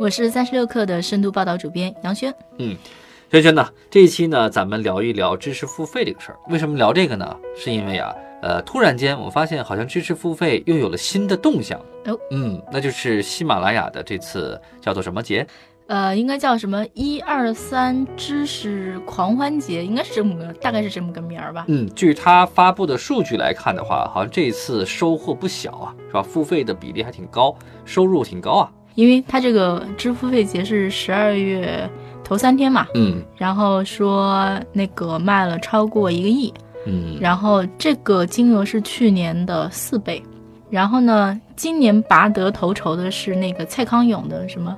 我是三十六氪的深度报道主编杨轩。嗯，轩轩呢，这一期呢，咱们聊一聊知识付费这个事儿。为什么聊这个呢？是因为啊，呃，突然间我发现好像知识付费又有了新的动向。哦，嗯，那就是喜马拉雅的这次叫做什么节？呃，应该叫什么一二三知识狂欢节，应该是这么个，大概是这么个名儿吧。嗯，据他发布的数据来看的话，好像这一次收获不小啊，是吧？付费的比例还挺高，收入挺高啊。因为他这个支付费节是十二月头三天嘛，嗯然后说那个卖了超过一个亿，嗯，然后这个金额是去年的四倍。然后呢，今年拔得头筹的是那个蔡康永的什么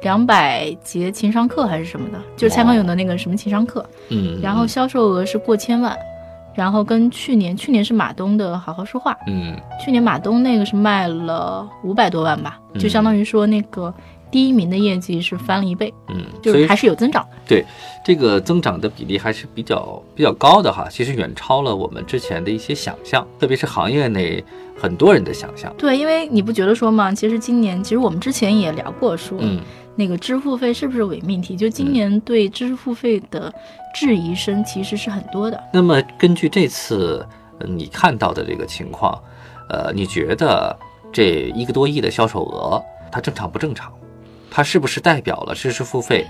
两百节情商课还是什么的，就是蔡康永的那个什么情商课。嗯，然后销售额是过千万，然后跟去年去年是马东的好好说话，嗯去年马东那个是卖了五百多万吧，嗯就相当于说那个第一名的业绩是翻了一倍，嗯，就是还是有增长的。对这个增长的比例还是比较比较高的哈，其实远超了我们之前的一些想象，特别是行业内很多人的想象。对，因为你不觉得说嘛，其实今年其实我们之前也聊过说，嗯那个支付费是不是伪命题？就今年对支付费的质疑声其实是很多的。那么根据这次呃你看到的这个情况，呃，你觉得这一个多亿的销售额它正常不正常？它是不是代表了知识付费，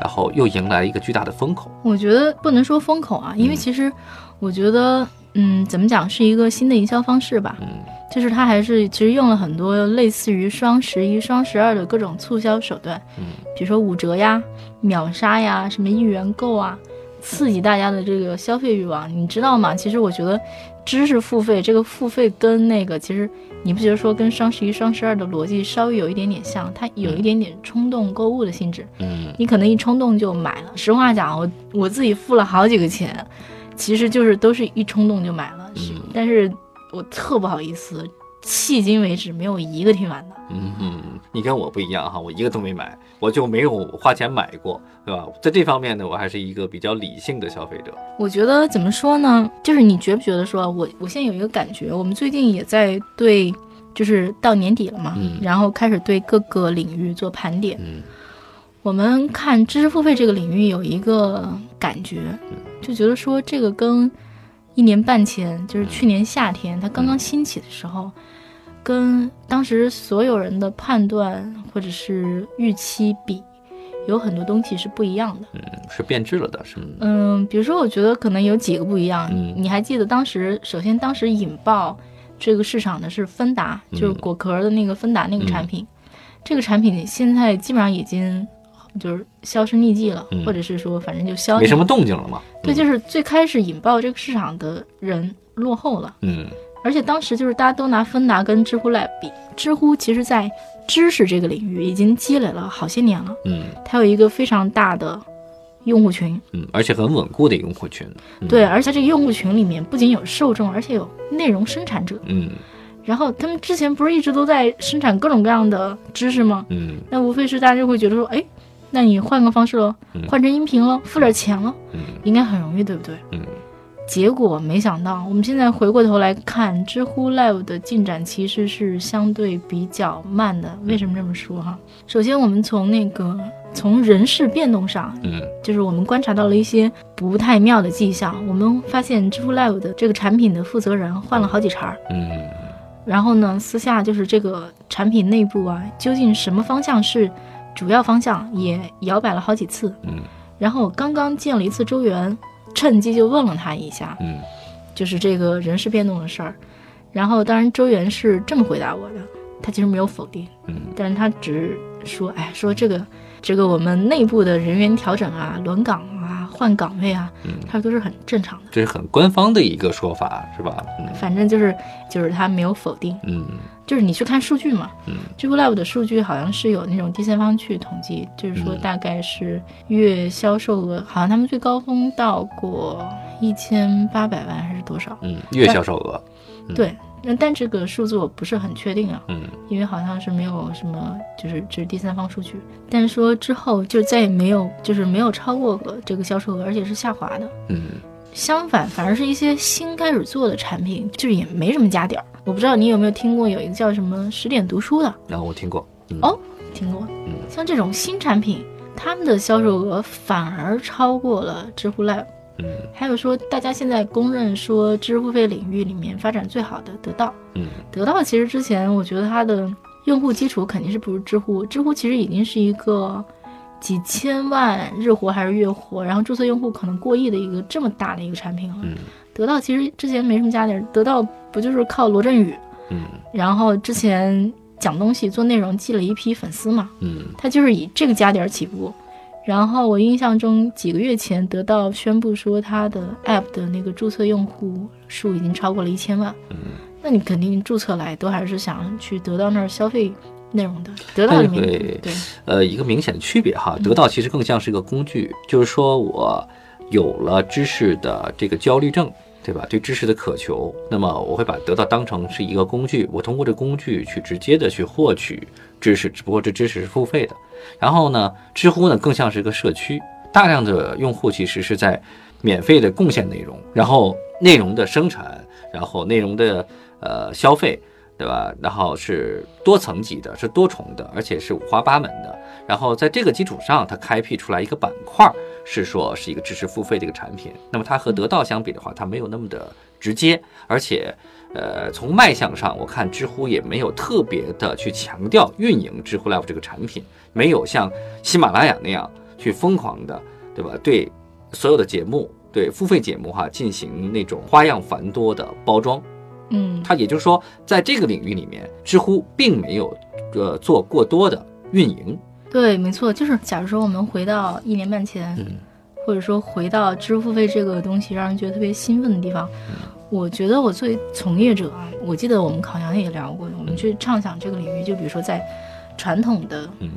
然后又迎来一个巨大的风口？我觉得不能说风口啊，因为嗯其实我觉得，嗯，怎么讲是一个新的营销方式吧。嗯就是它还是其实用了很多类似于双十一、双十二的各种促销手段，嗯比如说五折呀、秒杀呀、什么一元购啊，刺激大家的这个消费欲望。你知道吗？其实我觉得知识付费这个付费跟那个其实你不觉得说跟双十一、双十二的逻辑稍微有一点点像？它有一点点冲动购物的性质。嗯你可能一冲动就买了。实话讲，我我自己付了好几个钱，其实就是都是一冲动就买了。是嗯但是我特不好意思，迄今为止没有一个听完的。嗯哼，你跟我不一样哈，我一个都没买，我就没有花钱买过，对吧？在这方面呢，我还是一个比较理性的消费者。我觉得怎么说呢？就是你觉不觉得说，我我现在有一个感觉，我们最近也在对，就是到年底了嘛，嗯然后开始对各个领域做盘点。嗯我们看知识付费这个领域有一个感觉，就觉得说这个跟一年半前，就是去年夏天它刚刚兴起的时候，跟当时所有人的判断或者是预期比，有很多东西是不一样的。嗯，是变质了的，是吗？嗯，比如说，我觉得可能有几个不一样。嗯你还记得当时，首先当时引爆这个市场的是芬达，嗯就是果壳的那个芬达那个产品。这个产品现在基本上已经就是销声匿迹了，嗯或者是说反正就消没什么动静了嘛？对，就是最开始引爆这个市场的人落后了，嗯而且当时就是大家都拿芬达跟知乎来比，知乎其实在知识这个领域已经积累了好些年了，嗯它有一个非常大的用户群。嗯，而且很稳固的用户群。嗯对，，而且这个用户群里面不仅有受众，而且有内容生产者。嗯然后他们之前不是一直都在生产各种各样的知识吗？嗯那无非是大家就会觉得说，哎，那你换个方式喽嗯，换成音频了，付点钱了，嗯应该很容易，对不对？嗯结果没想到，我们现在回过头来看，知乎 Live 的进展其实是相对比较慢的。为什么这么说哈？首先，我们从那个从人事变动上，嗯就是我们观察到了一些不太妙的迹象。我们发现知乎 Live 的这个产品的负责人换了好几茬儿，嗯然后呢，私下就是这个产品内部啊，究竟什么方向是主要方向，也摇摆了好几次。嗯然后我刚刚见了一次周元，趁机就问了他一下，嗯就是这个人事变动的事儿。然后当然周元是这么回答我的，他其实没有否定，嗯但是他只是说，哎，说这个这个我们内部的人员调整啊、轮岗啊、换岗位啊，嗯。他说都是很正常的。这是很官方的一个说法，是吧？嗯。反正就是就是他没有否定，嗯。就是你去看数据嘛，嗯。知乎 Live 的数据好像是有那种第三方去统计，就是说嗯。大概是月销售额，好像他们最高峰到过一千八百万还是多少？嗯，月销售额，嗯。对，那但这个数字我不是很确定啊，嗯因为好像是没有什么，就是这是第三方数据，但是说之后就再也没有，就是没有超过过这个销售额，而且是下滑的。嗯相反，反而是一些新开始做的产品，就是也没什么加点儿。我不知道你有没有听过有一个叫什么十点读书的，然后我听过，嗯哦听过？嗯像这种新产品，他们的销售额反而超过了知乎 Live。嗯。还有说，大家现在公认说知识付费领域里面发展最好的得到，嗯。得到其实之前我觉得它的用户基础肯定是不如知乎，知乎其实已经是一个几千万日活还是月活，然后注册用户可能过亿的一个这么大的一个产品了。嗯。得到其实之前没什么加点儿，得到不就是靠罗振宇，嗯。然后之前讲东西做内容积了一批粉丝嘛，嗯。他就是以这个加点儿起步。然后我印象中几个月前得到宣布说它的 app 的那个注册用户数已经超过了一千万，嗯。那你肯定注册来都还是想去得到那儿消费内容的，得到里面对对呃，一个明显的区别哈，得到其实更像是一个工具，就是说我有了知识的这个焦虑症，对吧？对知识的渴求，那么我会把得到当成是一个工具，我通过这工具去直接的去获取知识，只不过这知识是付费的。然后呢，知乎呢更像是一个社区，大量的用户其实是在免费的贡献内容，然后内容的生产，然后内容的呃消费。对吧？然后是多层级的，是多重的，而且是五花八门的。然后在这个基础上，它开辟出来一个板块，是说是一个知识付费的一个产品。那么它和得到相比的话，它没有那么的直接，而且，呃，从卖相上，我看知乎也没有特别的去强调运营知乎 Live 这个产品，没有像喜马拉雅那样去疯狂的，对吧？对所有的节目，对付费节目哈进行那种花样繁多的包装。嗯。它也就是说，在这个领域里面，知乎并没有呃做过多的运营。对，没错，就是假如说我们回到一年半前，嗯。或者说回到支付费这个东西让人觉得特别兴奋的地方，我觉得我作为从业者啊，我记得我们考研也聊过，我们去畅想这个领域，就比如说在传统的嗯。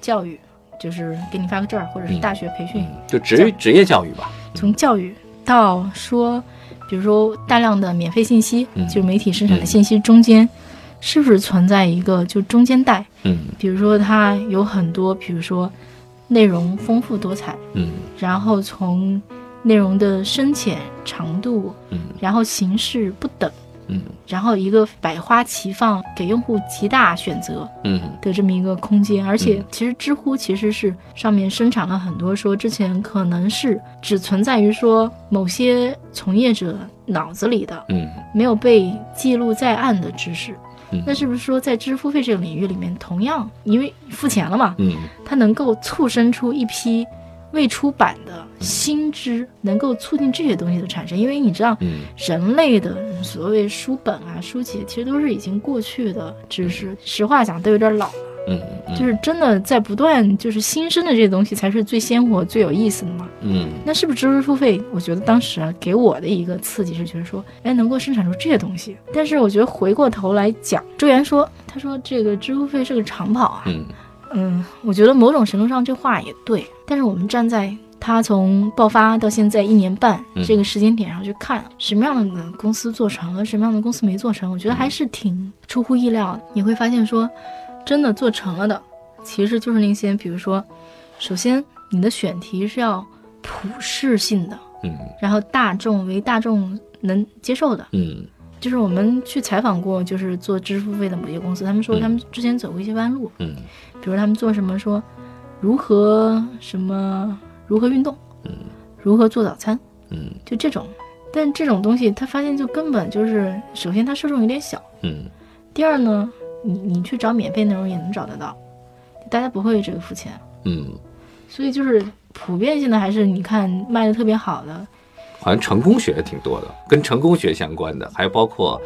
教育，就是给你发个证儿，或者是嗯。大学培训，嗯，就职职业教育吧。从教育到说，比如说大量的免费信息，嗯。就是媒体生产的信息中间，是不是存在一个就中间带？嗯。比如说它有很多，比如说内容丰富多彩，嗯。然后从内容的深浅、长度，嗯。然后形式不等，嗯然后一个百花齐放，给用户极大选择嗯的这么一个空间。而且嗯其实知乎其实是上面生产了很多说之前可能是只存在于说某些从业者脑子里的，嗯没有被记录在案的知识。嗯，那是不是说在知识付费这个领域里面，同样因为付钱了嘛，嗯它能够促生出一批未出版的新知，能够促进这些东西的产生。因为你知道，嗯人类的所谓书本啊、书籍，其实都是已经过去的知识。实话讲，都有点老了。嗯嗯，就是真的在不断就是新生的这些东西，才是最鲜活、最有意思的嘛。嗯那是不是知识付费？我觉得当时啊，给我的一个刺激是觉得说，哎，能够生产出这些东西。但是我觉得回过头来讲，周岩说，他说这个知识付费是个长跑啊，嗯嗯，我觉得某种程度上这话也对，但是我们站在他从爆发到现在一年半嗯。这个时间点上去看，什么样的公司做成了，什么样的公司没做成，我觉得还是挺出乎意料的。你会发现说，真的做成了的，其实就是那些，比如说，首先你的选题是要普适性的，嗯。然后大众为大众能接受的，嗯就是我们去采访过，就是做支付费的某些公司，他们说嗯。他们之前走过一些弯路，嗯。比如他们做什么说如何什么如何运动，嗯。如何做早餐，嗯。就这种。但这种东西，他发现就根本就是，首先它受众有点小，嗯。第二呢，你你去找免费内容也能找得到，大家不会这个付钱，嗯，所以就是普遍性的还是你看卖的特别好的，好像成功学挺多的，跟成功学相关的，还包括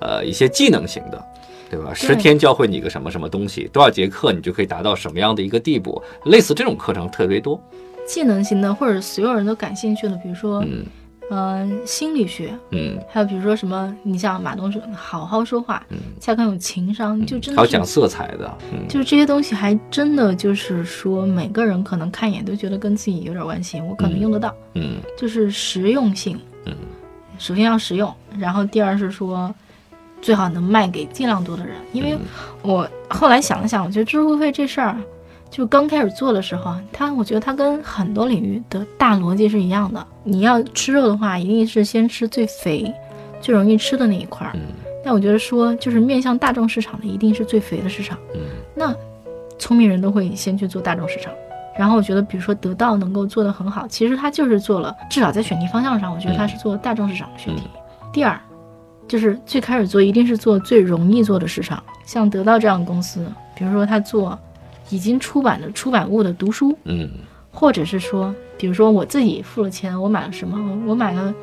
呃一些技能型的。对吧？十天教会你个什么什么东西，多少节课你就可以达到什么样的一个地步？类似这种课程特别多。技能型的，或者所有人都感兴趣的，比如说，嗯呃，心理学，嗯。还有比如说什么，你像马东说好好说话，嗯，才更有情商，就真还有讲，色彩的，嗯。就是这些东西还真的就是说，每个人可能看一眼都觉得跟自己有点关系，我可能用得到，嗯。就是实用性，嗯。首先要实用，然后第二是说，最好能卖给尽量多的人，因为嗯。我后来想了想，我觉得知识付费这事儿，就刚开始做的时候，它我觉得它跟很多领域的大逻辑是一样的。你要吃肉的话，一定是先吃最肥、最容易吃的那一块儿。嗯但我觉得说，就是面向大众市场的，一定是最肥的市场。嗯那聪明人都会先去做大众市场。然后我觉得，比如说得到能够做得很好，其实它就是做了，至少在选题方向上，我觉得它是做大众市场的选题。第二，就是最开始做一定是做最容易做的市场，像得到这样的公司，比如说他做已经出版的出版物的读书，嗯或者是说，比如说我自己付了钱，我买了什么？我我买了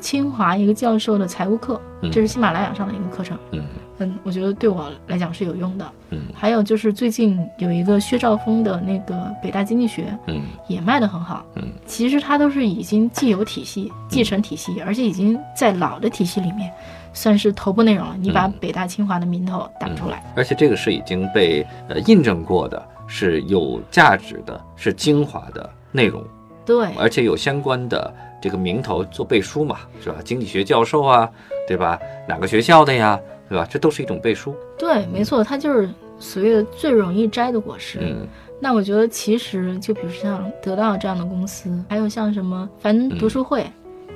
清华一个教授的财务课，嗯这是喜马拉雅上的一个课程。嗯嗯，我觉得对我来讲是有用的。嗯还有就是最近有一个薛兆丰的那个北大经济学嗯也卖得很好。嗯，其实它都是已经既有体系、继承体系，而且已经在老的体系里面算是头部内容了。你把嗯北大、清华的名头打出来，而且这个是已经被呃印证过的，是有价值的，是精华的内容，对而且有相关的这个名头做背书嘛，是吧？经济学教授啊，对吧？哪个学校的呀，对吧？这都是一种背书。对，没错，它就是所谓的最容易摘的果实。嗯那我觉得其实就比如像得到这样的公司，还有像什么反正读书会。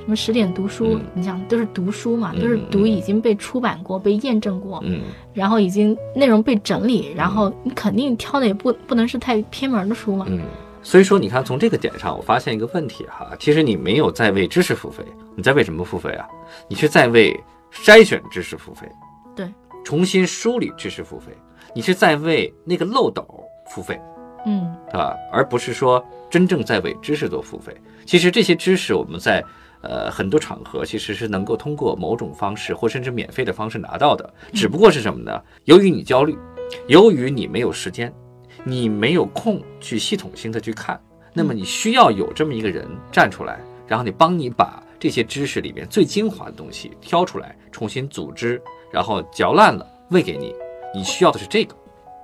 什么十点读书，嗯你想都是读书嘛，嗯都是读已经被出版过、被验证过，嗯然后已经内容被整理，然后你肯定挑的也不不能是太偏门的书嘛。嗯。所以说，你看从这个点上，我发现一个问题哈，其实你没有在为知识付费，你在为什么付费啊？你是在为筛选知识付费，对，重新梳理知识付费，你是在为那个漏斗付费。嗯，啊，而不是说真正在为知识做付费。其实这些知识我们在呃很多场合其实是能够通过某种方式或甚至免费的方式拿到的，只不过是什么呢？由于你焦虑，由于你没有时间，你没有空去系统性的去看，那么你需要有这么一个人站出来，然后你帮你把这些知识里面最精华的东西挑出来，重新组织，然后嚼烂了喂给你。你需要的是这个。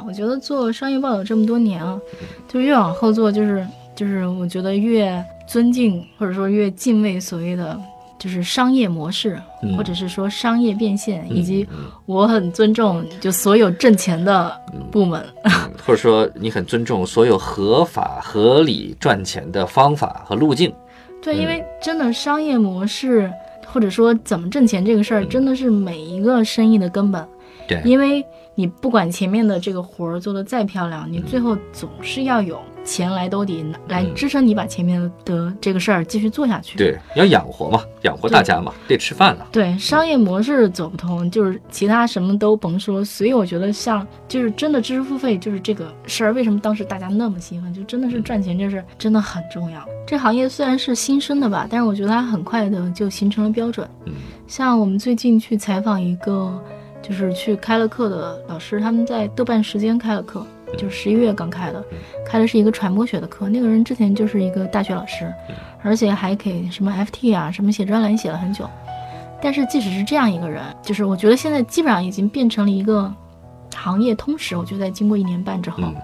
我觉得做商业报道这么多年啊，就越往后做，就是就是我觉得越尊敬或者说越敬畏所谓的就是商业模式，嗯。或者是说商业变现，以及嗯。我很尊重就所有挣钱的部门。嗯 或者说你很尊重所有合法合理赚钱的方法和路径。对，嗯。因为真的商业模式或者说怎么挣钱这个事儿，真的是每一个生意的根本。对。因为你不管前面的这个活儿做得再漂亮，你最后总是要有钱来兜底，来支撑你把前面的这个事儿继续做下去。对，要养活嘛，养活大家嘛，得吃饭了。对，商业模式走不通，就是其他什么都甭说。所以我觉得像就是真的知识付费就是这个事儿，为什么当时大家那么兴奋？就真的是赚钱这事儿真的很重要。这行业虽然是新生的吧，但是我觉得它很快的就形成了标准。嗯像我们最近去采访一个，就是去开了课的老师，他们在豆瓣时间开了课，就是十一月刚开的，开的是一个传播学的课。那个人之前就是一个大学老师，而且还给什么 FT 啊什么写专栏写了很久。但是即使是这样一个人，就是我觉得现在基本上已经变成了一个行业通识。我觉得在经过一年半之后，嗯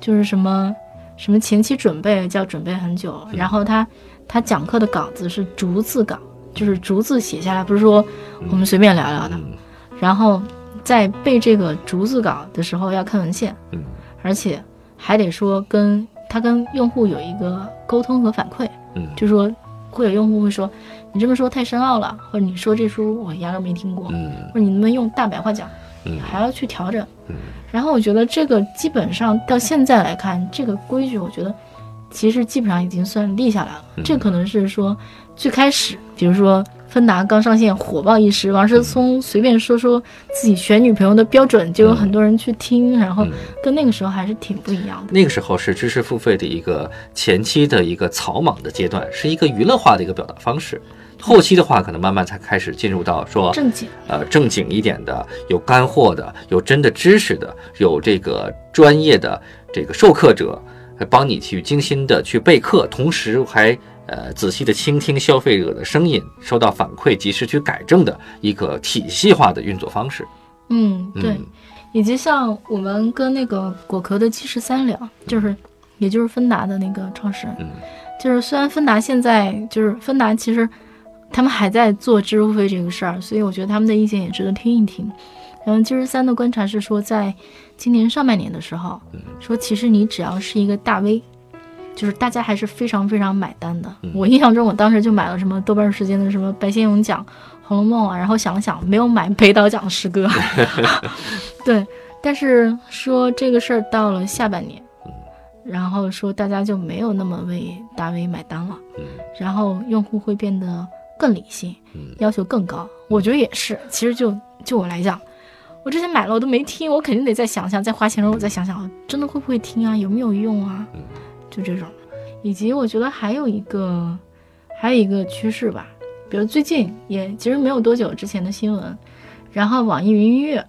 就是什么什么前期准备就要准备很久，然后他他讲课的稿子是逐字稿，就是逐字写下来，不是说我们随便聊聊的。嗯然后在背这个逐字稿的时候要看文献，嗯而且还得说跟他跟用户有一个沟通和反馈，嗯就说会有用户会说你这么说太深奥了，或者你说这书我压根没听过，嗯或者你能不能用大白话讲，嗯还要去调整。嗯然后我觉得这个基本上到现在来看，这个规矩我觉得其实基本上已经算立下来了。嗯这可能是说最开始，比如说芬达刚上线火爆一时，王思聪随便说说自己选女朋友的标准，就有很多人去听，然后嗯跟那个时候还是挺不一样的。那个时候是知识付费的一个前期的一个草莽的阶段，是一个娱乐化的一个表达方式。后期的话，可能慢慢才开始进入到说正经，呃正经一点的，有干货的，有真的知识的，有这个专业的这个授课者，会帮你去精心的去备课，同时还呃仔细的倾听消费者的声音，收到反馈及时去改正的一个体系化的运作方式。嗯，对，嗯。以及像我们跟那个果壳的 G 十三聊，就是也就是芬达的那个创始人，嗯。就是虽然芬达现在就是芬达，其实他们还在做支付费这个事儿，所以我觉得他们的意见也值得听一听。然后 G 十三的观察是说，在今年上半年的时候，说其实你只要是一个大 V，就是大家还是非常非常买单的。我印象中，我当时就买了什么豆瓣时间的什么白先勇奖、《红楼梦》啊，然后想了想，没有买北岛讲诗歌。对，但是说这个事儿到了下半年，然后说大家就没有那么为大 V 买单了，嗯然后用户会变得更理性，嗯要求更高。我觉得也是，其实就就我来讲，我之前买了我都没听，我肯定得再想想，再花钱的时候我再想想，真的会不会听啊，有没有用啊，嗯就这种。以及我觉得还有一个，还有一个趋势吧，比如最近也其实没有多久之前的新闻，然后网易云音乐，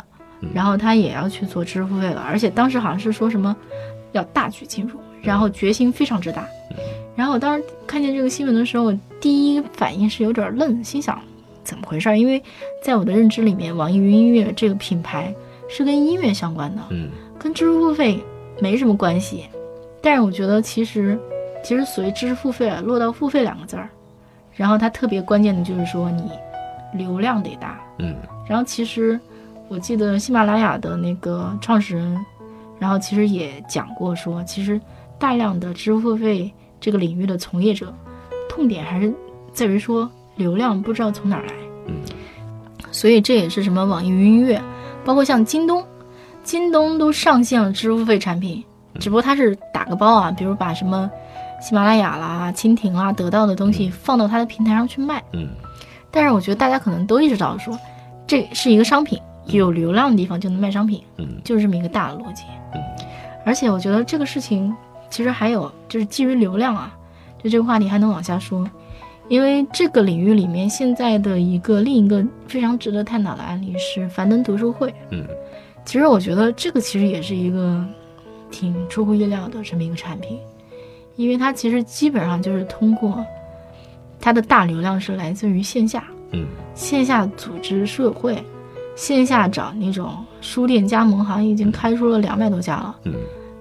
然后他也要去做支付费了，而且当时好像是说什么要大举进入，然后决心非常之大。然后我当时看见这个新闻的时候，我第一反应是有点愣，心想怎么回事儿？因为在我的认知里面，网易云音乐这个品牌是跟音乐相关的，嗯跟支付费没什么关系。但是我觉得其实，其实所谓知识付费啊，落到付费两个字儿，然后它特别关键的就是说你流量得大。嗯然后其实我记得喜马拉雅的那个创始人，然后其实也讲过说，其实大量的知识付费这个领域的从业者，痛点还是在于说流量不知道从哪儿来。嗯所以这也是什么网易云音乐，包括像京东，京东都上线了支付费产品，只不过它是打个包啊，比如把什么喜马拉雅啦、蜻蜓啦、得到的东西放到它的平台上去卖。嗯但是我觉得大家可能都意识到说，这是一个商品，有流量的地方就能卖商品，嗯就是这么一个大的逻辑嗯。而且我觉得这个事情其实还有就是基于流量啊，就这个话题还能往下说，因为这个领域里面现在的一个另一个非常值得探讨的案例是樊登读书会。嗯其实我觉得这个其实也是一个挺出乎意料的这么一个产品，因为它其实基本上就是通过它的大流量是来自于线下，嗯线下组织书友会，线下找那种书店加盟行已经开出了两百多家了。嗯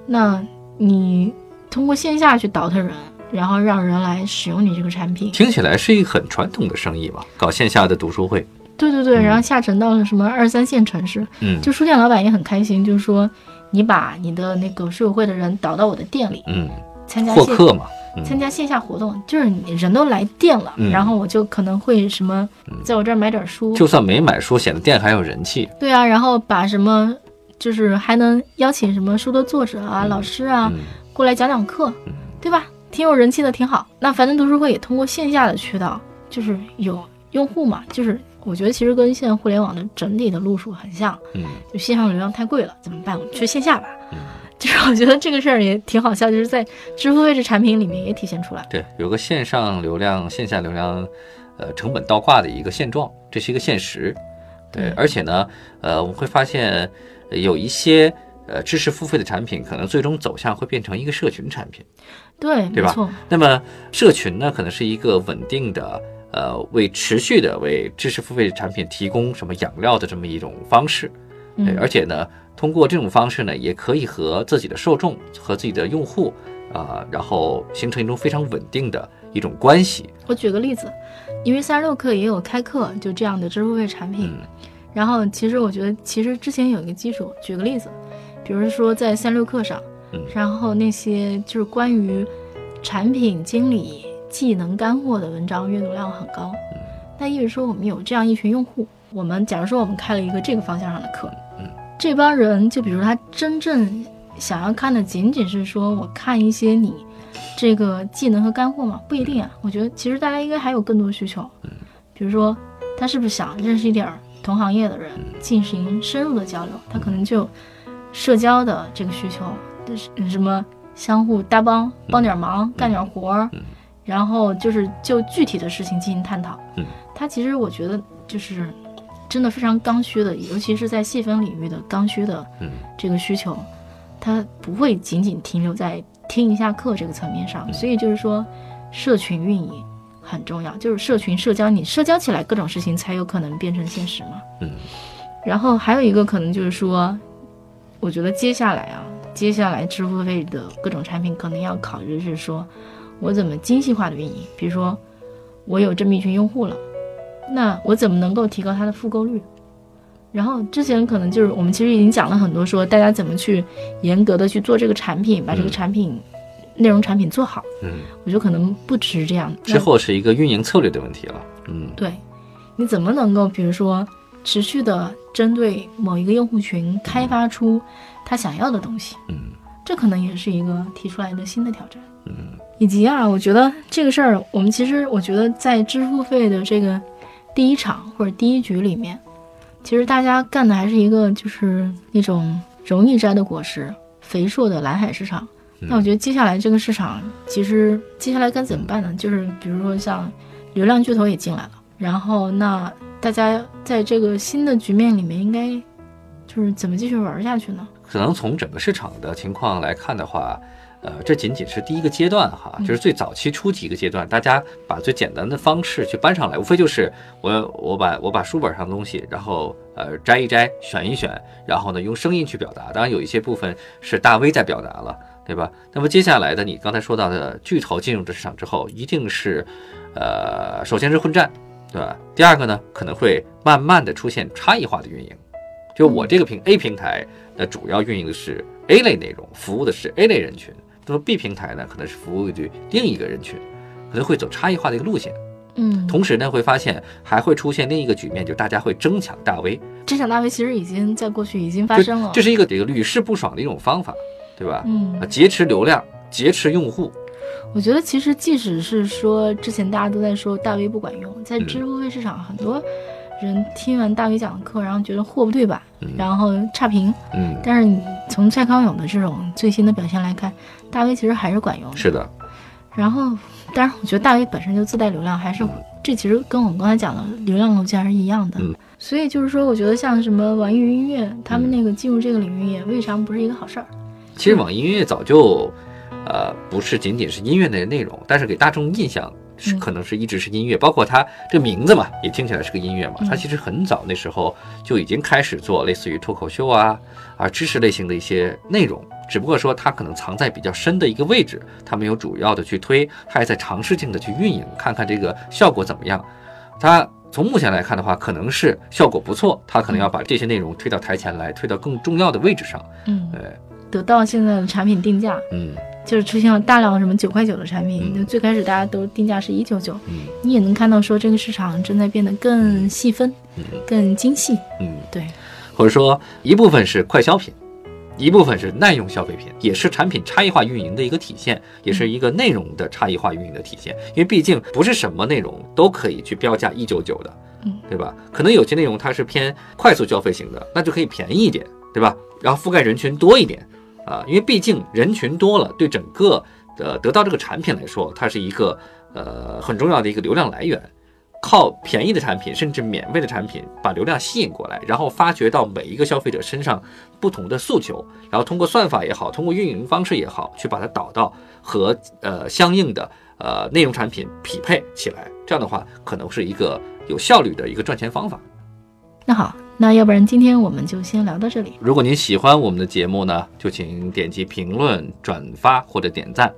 那你通过线下去倒腾人，然后让人来使用你这个产品，听起来是一个很传统的生意吧？搞线下的读书会，对对对，然后下沉到了什么二三线城市，嗯就书店老板也很开心，就是说你把你的那个书友会的人导到我的店里嗯，参加线获客嘛，参加线下活动，就是你人都来店了，嗯。然后我就可能会什么在我这儿买点书，就算没买书，显得店还有人气。对啊，然后把什么就是还能邀请什么书的作者啊、老师啊嗯。过来讲讲课，对吧？挺有人气的，挺好。那樊登读书会也通过线下的渠道，就是有用户嘛，就是我觉得其实跟现在互联网的整体的路数很像，嗯就线上流量太贵了，怎么办？我们去线下吧。嗯 就是我觉得这个事儿也挺好笑，就是在支付费这产品里面也体现出来。对，有个线上流量、线下流量，呃，成本倒挂的一个现状，这是一个现实。对，对而且呢，呃，我们会发现呃有一些呃知识付费的产品，可能最终走向会变成一个社群产品。对，对吧没错，那么社群呢，可能是一个稳定的，呃，为持续的为知识付费产品提供什么养料的这么一种方式。对，嗯而且呢，通过这种方式呢，也可以和自己的受众和自己的用户啊、然后形成一种非常稳定的一种关系。我举个例子，因为三十六课也有开课就这样的知识付费产品，嗯然后其实我觉得其实之前有一个基础，举个例子，比如说在三六课上，嗯然后那些就是关于产品经理技能干货的文章阅读量很高，嗯那意味着说我们有这样一群用户，我们假如说我们开了一个这个方向上的课，嗯，这帮人就比如他真正想要看的仅仅是说我看一些你这个技能和干货嘛，不一定啊。我觉得其实大家应该还有更多需求，嗯，比如说他是不是想认识一点儿同行业的人，进行深入的交流，他可能就有社交的这个需求，就是什么相互搭帮、帮点忙、干点活儿，嗯然后就是就具体的事情进行探讨。嗯，他其实我觉得就是真的非常刚需的，尤其是在细分领域的刚需的嗯这个需求，它不会仅仅停留在听一下课这个层面上，所以就是说，社群运营很重要，就是社群社交，你社交起来各种事情才有可能变成现实嘛。嗯。然后还有一个可能就是说，我觉得接下来啊，接下来支付费的各种产品可能要考虑是说，我怎么精细化的运营，比如说我有这么一群用户了，那我怎么能够提高它的复购率？然后之前可能就是我们其实已经讲了很多，说大家怎么去严格的去做这个产品，把这个产品内容产品做好。嗯，我觉得可能不只是这样。之后是一个运营策略的问题了。嗯，对，你怎么能够比如说持续的针对某一个用户群开发出他想要的东西？嗯，这可能也是一个提出来的新的挑战。嗯，以及啊，我觉得这个事儿，我们其实我觉得在支付费的这个第一场或者第一局里面。其实大家干的还是一个，就是那种容易摘的果实、肥硕的蓝海市场。那我觉得接下来这个市场，其实接下来该怎么办呢？就是比如说像流量巨头也进来了，然后那大家在这个新的局面里面，应该就是怎么继续玩下去呢？可能从整个市场的情况来看的话。呃，这仅仅是第一个阶段哈，就是最早期初级一个阶段，大家把最简单的方式去搬上来，无非就是我我把我把书本上的东西，然后呃摘一摘，选一选，然后呢用声音去表达。当然有一些部分是大 V 在表达了，对吧？那么接下来的你刚才说到的巨头进入这市场之后，一定是呃首先是混战，对吧？第二个呢可能会慢慢的出现差异化的运营，就我这个平 A 平台那主要运营的是 A 类内容，服务的是 A 类人群。那么 B 平台呢，可能是服务于另一个人群，可能会走差异化的一个路线。嗯，同时呢，会发现还会出现另一个局面，就大家会争抢大 V。争抢大 V 其实已经在过去已经发生了，这是一个这个屡试不爽的一种方法，对吧？嗯，劫持流量，劫持用户。我觉得其实即使是说之前大家都在说大 V 不管用，在支付费市场很多。人听完大 V 讲的课，然后觉得货不对版，然后差评。嗯，但是你从蔡康永的这种最新的表现来看，大 V 其实还是管用的。是的。然后，当然，我觉得大 V 本身就自带流量，还是这其实跟我们刚才讲的流量逻辑还是一样的。嗯。所以就是说，我觉得像什么网易云音乐，他们那个进入这个领域也未尝不是一个好事儿。其实网易音乐早就，呃，不是仅仅是音乐的内容，但是给大众印象。是可能是一直是音乐，包括它这个名字嘛，也听起来是个音乐嘛。它其实很早那时候就已经开始做类似于脱口秀啊啊知识类型的一些内容，只不过说它可能藏在比较深的一个位置，它没有主要的去推，它还在尝试性的去运营，看看这个效果怎么样。它从目前来看的话，可能是效果不错，它可能要把这些内容推到台前来，推到更重要的位置上。嗯，对，得到现在的产品定价。嗯。就是出现了大量什么九块九的产品，就最开始大家都定价是一九九，嗯，你也能看到说这个市场正在变得更细分，嗯，更精细，嗯，对，或者说一部分是快消品，一部分是耐用消费品，也是产品差异化运营的一个体现，也是一个内容的差异化运营的体现。因为毕竟不是什么内容都可以去标价一九九的，嗯，对吧？可能有些内容它是偏快速消费型的，那就可以便宜一点，对吧？然后覆盖人群多一点。啊，因为毕竟人群多了，对整个的得到这个产品来说，它是一个呃很重要的一个流量来源。靠便宜的产品，甚至免费的产品，把流量吸引过来，然后发掘到每一个消费者身上不同的诉求，然后通过算法也好，通过运营方式也好，去把它导到和呃相应的呃内容产品匹配起来。这样的话，可能是一个有效率的一个赚钱方法。那好。那要不然今天我们就先聊到这里。如果您喜欢我们的节目呢，就请点击评论、转发或者点赞。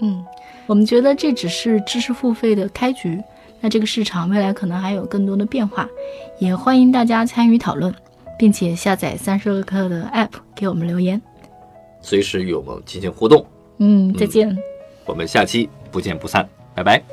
嗯，我们觉得这只是知识付费的开局，那这个市场未来可能还有更多的变化，也欢迎大家参与讨论，并且下载三十六课的 App 给我们留言，随时与我们进行互动。嗯，再见。我们下期不见不散，拜拜。